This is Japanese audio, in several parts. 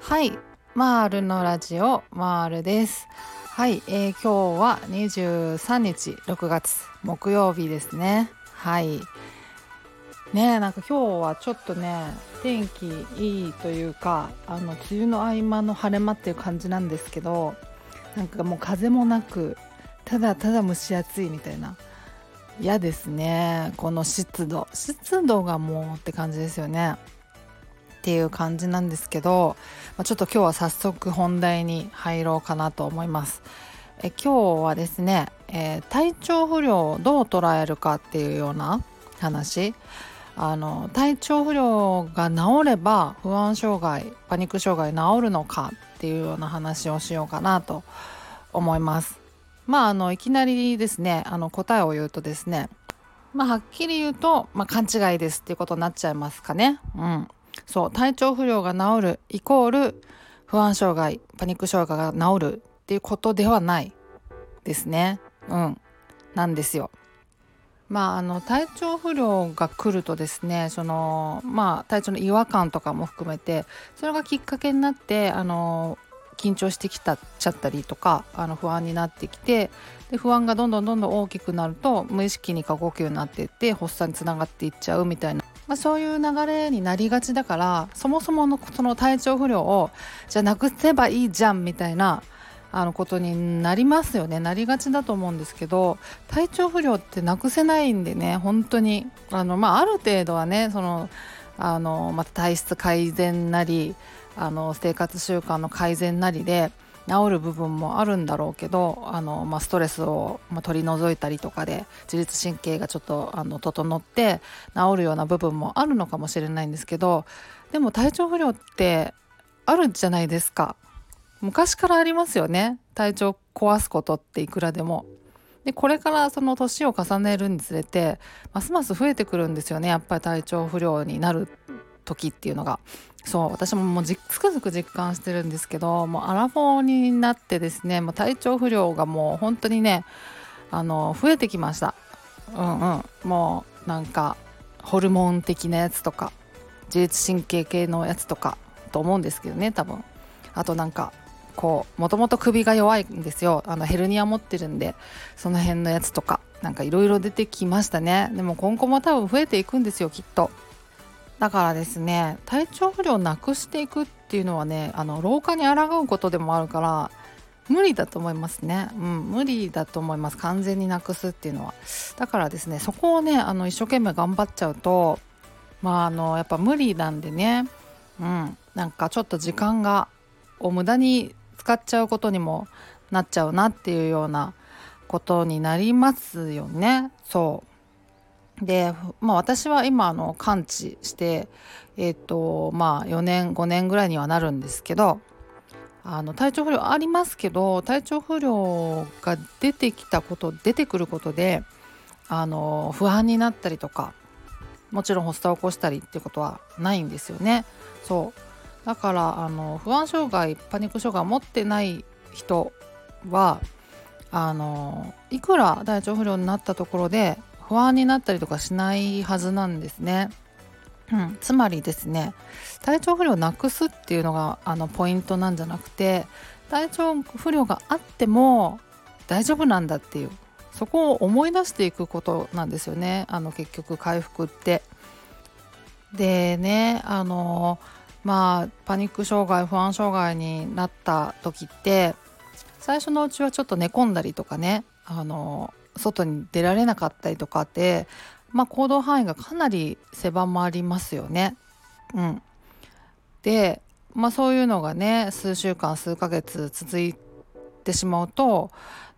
はい。マールのラジオマールです。はい、えー、今日は23日6月木曜日ですね。はい。ねなんか今日はちょっとね天気いいというかあの梅雨の合間の晴れ間っていう感じなんですけどなんかもう風もなくただただ蒸し暑いみたいな嫌ですね。この湿度。湿度がもうって感じですよね。っていう感じなんですけど、まあ、ちょっと今日は早速本題に入ろうかなと思います。え今日はですね、えー、体調不良をどう捉えるかっていうような話。あの体調不良が治れば不安障害パニック障害治るのかっていうような話をしようかなと思います。まああのいきなりですねあの答えを言うとですねまあはっきり言うと、まあ、勘違いですっていうことになっちゃいますかね。うん。そう体調不良が治るイコール不安障害パニック障害が治るっていうことではないですね。うん。なんですよ。まあ、あの体調不良が来るとですねその、まあ、体調の違和感とかも含めてそれがきっかけになってあの緊張してきたちゃったりとかあの不安になってきてで不安がどんどんどんどん大きくなると無意識に過呼吸になっていって発作につながっていっちゃうみたいな、まあ、そういう流れになりがちだからそもそものその体調不良をじゃなくせばいいじゃんみたいなあのことになりますよね。なりがちだと思うんですけど体調不良ってなくせないんでね本当にあの、まあ、ある程度はねそのあの、また体質改善なりあの生活習慣の改善なりで治る部分もあるんだろうけどあの、まあ、ストレスを、取り除いたりとかで自律神経がちょっとあの整って治るような部分もあるのかもしれないんですけどでも体調不良ってあるんじゃないですか。昔からありますよね。体調壊すことっていくらでも。でこれからその年を重ねるにつれてますます増えてくるんですよね。やっぱり体調不良になる時っていうのが。そう私ももうつくづく実感してるんですけどもうアラフォーになってですねもう体調不良がもう本当にねあの増えてきました。うんうん。もうなんかホルモン的なやつとか自律神経系のやつとかと思うんですけどね多分。あとなんかこうもともと首が弱いんですよ。あのヘルニア持ってるんでその辺のやつとかなんかいろいろ出てきましたね。でも今後も多分増えていくんですよきっと。だからですね体調不良をなくしていくっていうのはねあの老化に抗うことでもあるから無理だと思いますね、うん、無理だと思います。完全になくすっていうのは。だからですねそこをねあの一生懸命頑張っちゃうとまああのやっぱ無理なんでね。うんなんかちょっと時間がを無駄に使っちゃうことにもなっちゃうなっていうようなことになりますよね。そう。で、まあ、私は今あの完治してえ、ー、とまあ4年5年ぐらいにはなるんですけどあの体調不良ありますけど体調不良が出てきたこと出てくることであの不安になったりとかもちろん発作を起こしたりってことはないんですよね。そうだからあの不安障害パニック障害を持ってない人はあのいくら体調不良になったところで不安になったりとかしないはずなんですね。うん、つまりですね体調不良をなくすっていうのがあのポイントなんじゃなくて体調不良があっても大丈夫なんだっていうそこを思い出していくことなんですよねあの結局回復って。でねあのまあパニック障害不安障害になった時って最初のうちはちょっと寝込んだりとかねあの外に出られなかったりとかってまあ行動範囲がかなり狭まりますよね。うん、でまあそういうのがね数週間数ヶ月続いてしまうと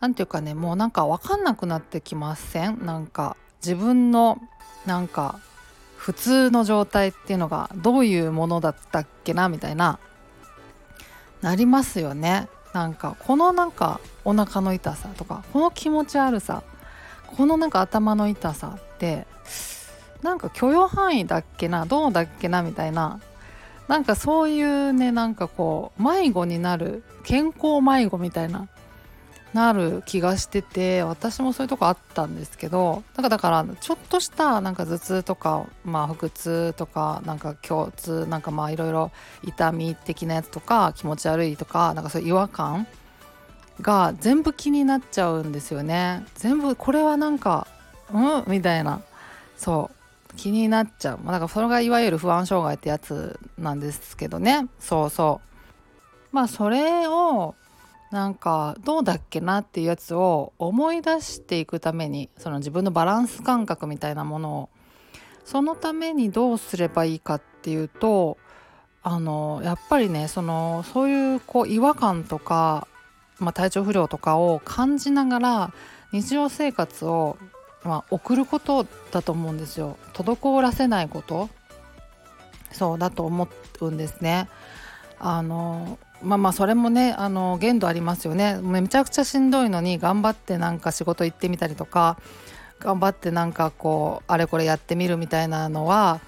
何て言うかねもうなんか分かんなくなってきません？なんか自分のなんか普通の状態っていうのがどういうものだったっけなみたいななりますよね。なんかこのなんかお腹の痛さとかこの気持ち悪さこのなんか頭の痛さってなんか許容範囲だっけなどうだっけなみたいななんかそういうねなんかこう迷子になる健康迷子みたいななる気がしてて私もそういうとこあったんですけどだかだからちょっとしたなんか頭痛とか、まあ、腹痛とかなんか胸痛なんかまあいろいろ痛み的なやつとか気持ち悪いとかなんかそういう違和感が全部気になっちゃうんですよね。全部これはなんかうん？みたいな。そう。気になっちゃう、まあ、だからそれがいわゆる不安障害ってやつなんですけどね。そうそう。まあそれをなんかどうだっけなっていうやつを思い出していくためにその自分のバランス感覚みたいなものをそのためにどうすればいいかっていうとあのやっぱりねそのそういうこう違和感とか、まあ、体調不良とかを感じながら日常生活を、まあ、送ることだと思うんですよ滞らせないことそうだと思うんですね。あのまあまあそれもねあの限度ありますよね。めちゃくちゃしんどいのに頑張ってなんか仕事行ってみたりとか頑張ってなんかこうあれこれやってみるみたいなのは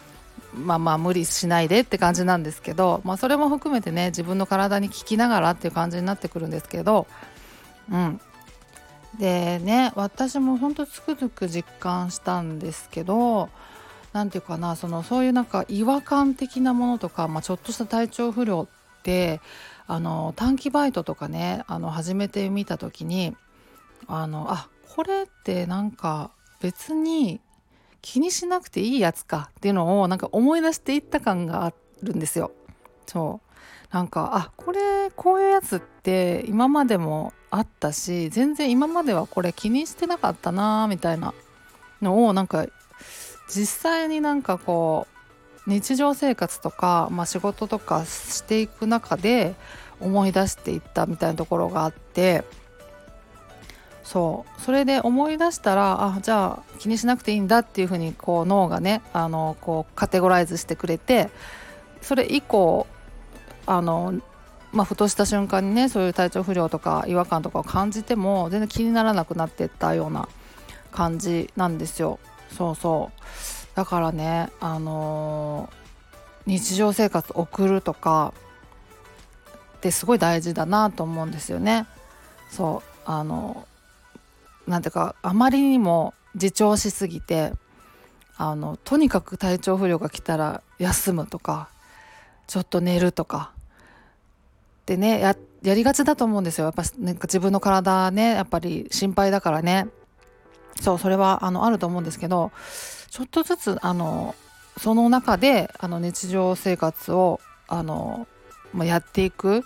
まあまあ無理しないでって感じなんですけど、まあ、それも含めてね自分の体に効きながらっていう感じになってくるんですけどうん。でね私もほんとつくづく実感したんですけど何て言うかなそのそういうなんか違和感的なものとか、まあ、ちょっとした体調不良ってあの短期バイトとかねあの始めてみた時にあのあこれってなんか別に気にしなくていいやつかっていうのをなんか思い出していった感があるんですよ。そうなんかあこれこういうやつって今までもあったし全然今まではこれ気にしてなかったなみたいなのをなんか実際になんかこう日常生活とか、まあ、仕事とかしていく中で思い出していったみたいなところがあってそうそれで思い出したらあじゃあ気にしなくていいんだっていうふうにこう脳がねあのこうカテゴライズしてくれてそれ以降あのまあ、ふとした瞬間にねそういう体調不良とか違和感とかを感じても全然気にならなくなっていったような感じなんですよ。そうそうだからねあのー、日常生活送るとかってすごい大事だなと思うんですよね。そうあのなんていうかあまりにも自重しすぎてあのとにかく体調不良が来たら休むとかちょっと寝るとかでねややりがちだと思うんですよやっぱなんか自分の体ねやっぱり心配だからねそうそれはあのあると思うんですけどちょっとずつあのその中であの日常生活をあの、まあ、やっていく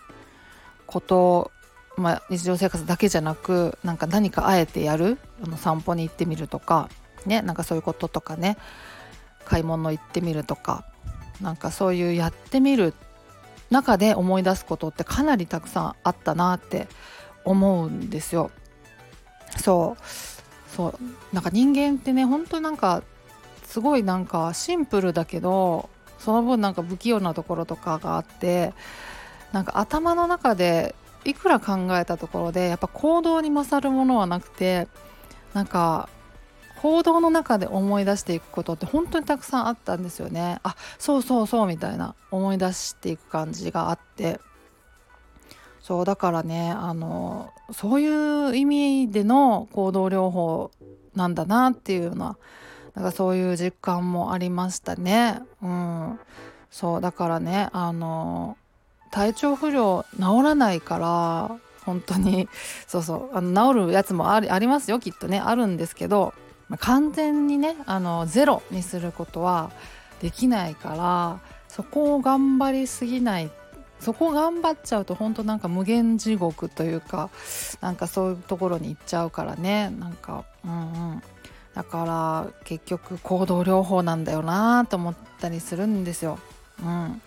ことまあ、日常生活だけじゃなくなんか何かあえてやるあの散歩に行ってみるとかねなんかそういうこととかね買い物行ってみるとかなんかそういうやってみる中で思い出すことってかなりたくさんあったなって思うんですよ。そうそうなんか人間ってね本当なんかすごいなんかシンプルだけどその分なんか不器用なところとかがあってなんか頭の中でいくら考えたところでやっぱ行動に勝るものはなくてなんか行動の中で思い出していくことって本当にたくさんあったんですよね。あそうそうそうみたいな思い出していく感じがあって。そうだからねあのそういう意味での行動療法なんだなっていうようななんかそういう実感もありましたね。うん、そうだからねあの体調不良治らないから本当にそうそうあの治るやつもありありますよきっとねあるんですけど、完全にねあのゼロにすることはできないからそこを頑張りすぎないそこ頑張っちゃうと本当なんか無限地獄というかなんかそういうところに行っちゃうからねなんかうんうんだから結局行動療法なんだよなと思ったりするんですよ。うん、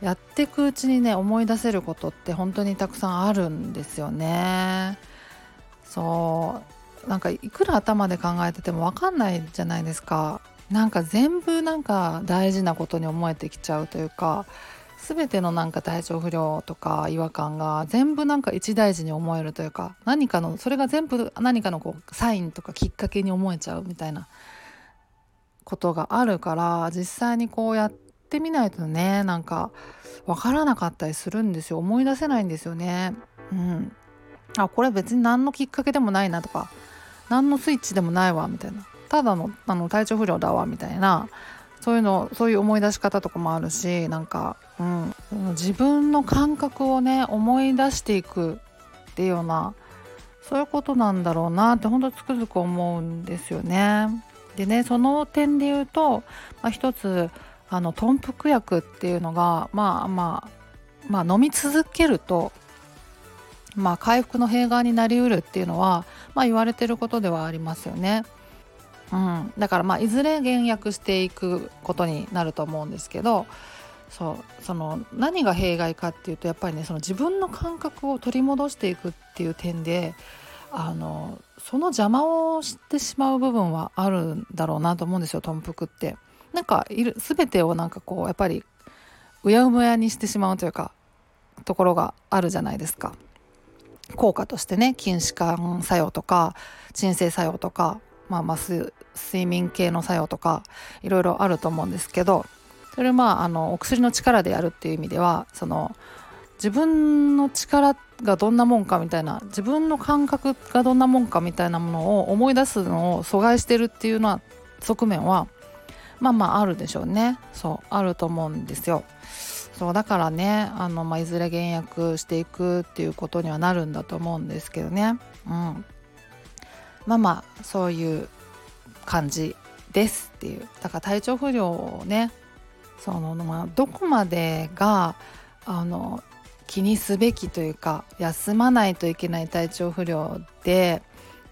やってくうちにね思い出せることって本当にたくさんあるんですよね。そうなんかいくら頭で考えてても分かんないじゃないですか。なんか全部なんか大事なことに思えてきちゃうというか全てのなんか体調不良とか違和感が全部なんか一大事に思えるというか何かのそれが全部何かのこうサインとかきっかけに思えちゃうみたいなことがあるから実際にこうやってみないとねなんか分からなかったりするんですよ。思い出せないんですよね。うん。あこれ別に何のきっかけでもないなとか何のスイッチでもないわみたいな。ただのあの体調不良だわみたいなそういうのそういう思い出し方とかもあるしなんか、うん、自分の感覚をね思い出していくっていうようなそういうことなんだろうなってほんとつくづく思うんですよね。でねその点で言うと、まあ、一つあの豚腹薬っていうのがまあまあまあ飲み続けるとまあ回復の弊害になりうるっていうのは、まあ、言われてることではありますよね。うん、だからまあいずれ減薬していくことになると思うんですけどそうその何が弊害かっていうとやっぱりねその自分の感覚を取り戻していくっていう点であのその邪魔をしてしまう部分はあるんだろうなと思うんですよ豚腹って。なんかいる全てをなんかこうやっぱりうやむやにしてしまうというかところがあるじゃないですか。効果としてね筋弛緩作用とか鎮静作用とか、まあ、まあ睡眠系の作用とかいろいろあると思うんですけどそれまああのお薬の力でやるっていう意味ではその自分の力がどんなもんかみたいな自分の感覚がどんなもんかみたいなものを思い出すのを阻害してるっていうのは側面はまあまああるでしょうね。そうあると思うんですよ。そうだからねあの、まあ、いずれ減薬していくっていうことにはなるんだと思うんですけどね。うん。まあまそういう感じですっていう。だから体調不良をねその、まあ、どこまでがあの気にすべきというか休まないといけない体調不良で、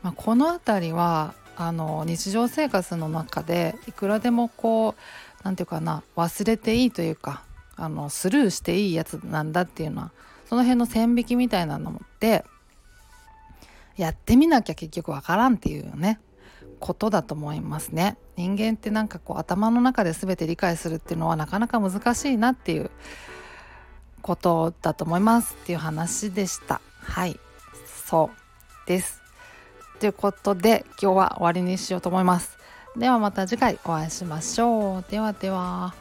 まあ、この辺りはあの日常生活の中でいくらでもこう何て言うかな忘れていいというかあのスルーしていいやつなんだっていうのはその辺の線引きみたいなのもってやってみなきゃ結局わからんっていうねことだと思いますね。人間ってなんかこう頭の中で全て理解するっていうのはなかなか難しいなっていうことだと思いますっていう話でした。はい。そうです。ということで今日は終わりにしようと思います。ではまた次回お会いしましょう。ではでは。